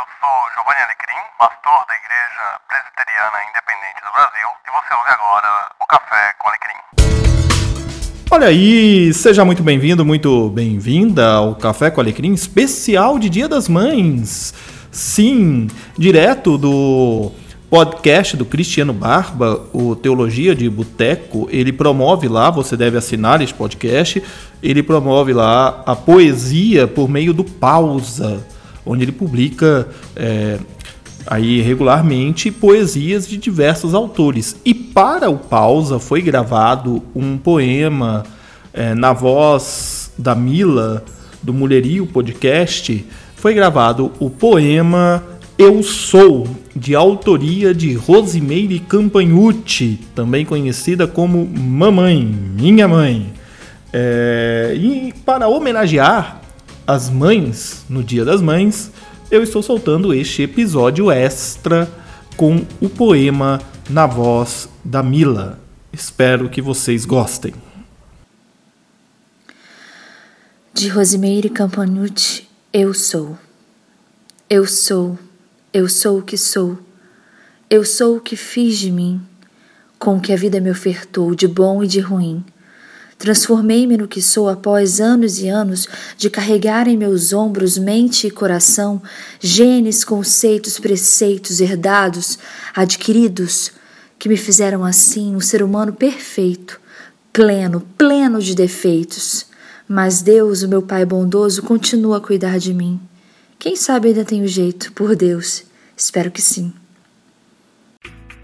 eu sou Giovanni Alecrim, pastor da Igreja Presbiteriana Independente do Brasil, e você ouve agora o Café com Alecrim. Olha aí, seja muito bem-vindo, muito bem-vinda ao Café com Alecrim especial de Dia das Mães. Sim, direto do podcast do Cristiano Barba, o Teologia de Boteco, ele promove lá, você deve assinar esse podcast, ele promove lá a poesia por meio do pausa, onde ele publica é, aí regularmente poesias de diversos autores. E para o pausa foi gravado um poema é, na voz da Mila, do Mulherio Podcast, foi gravado o poema eu Sou, de autoria de Rosimeire Campagnucci, também conhecida como Mamãe, Minha Mãe. É, e para homenagear as mães no Dia das Mães, eu estou soltando este episódio extra com o poema na voz da Mila. Espero que vocês gostem. De Rosimeire Campagnucci, Eu Sou. Eu sou eu sou o que sou. Eu sou o que fiz de mim, com o que a vida me ofertou de bom e de ruim. Transformei-me no que sou após anos e anos de carregar em meus ombros mente e coração genes, conceitos, preceitos herdados, adquiridos, que me fizeram assim um ser humano perfeito, pleno, pleno de defeitos. Mas Deus, o meu Pai bondoso, continua a cuidar de mim. Quem sabe ainda tenho jeito, por Deus. Espero que sim.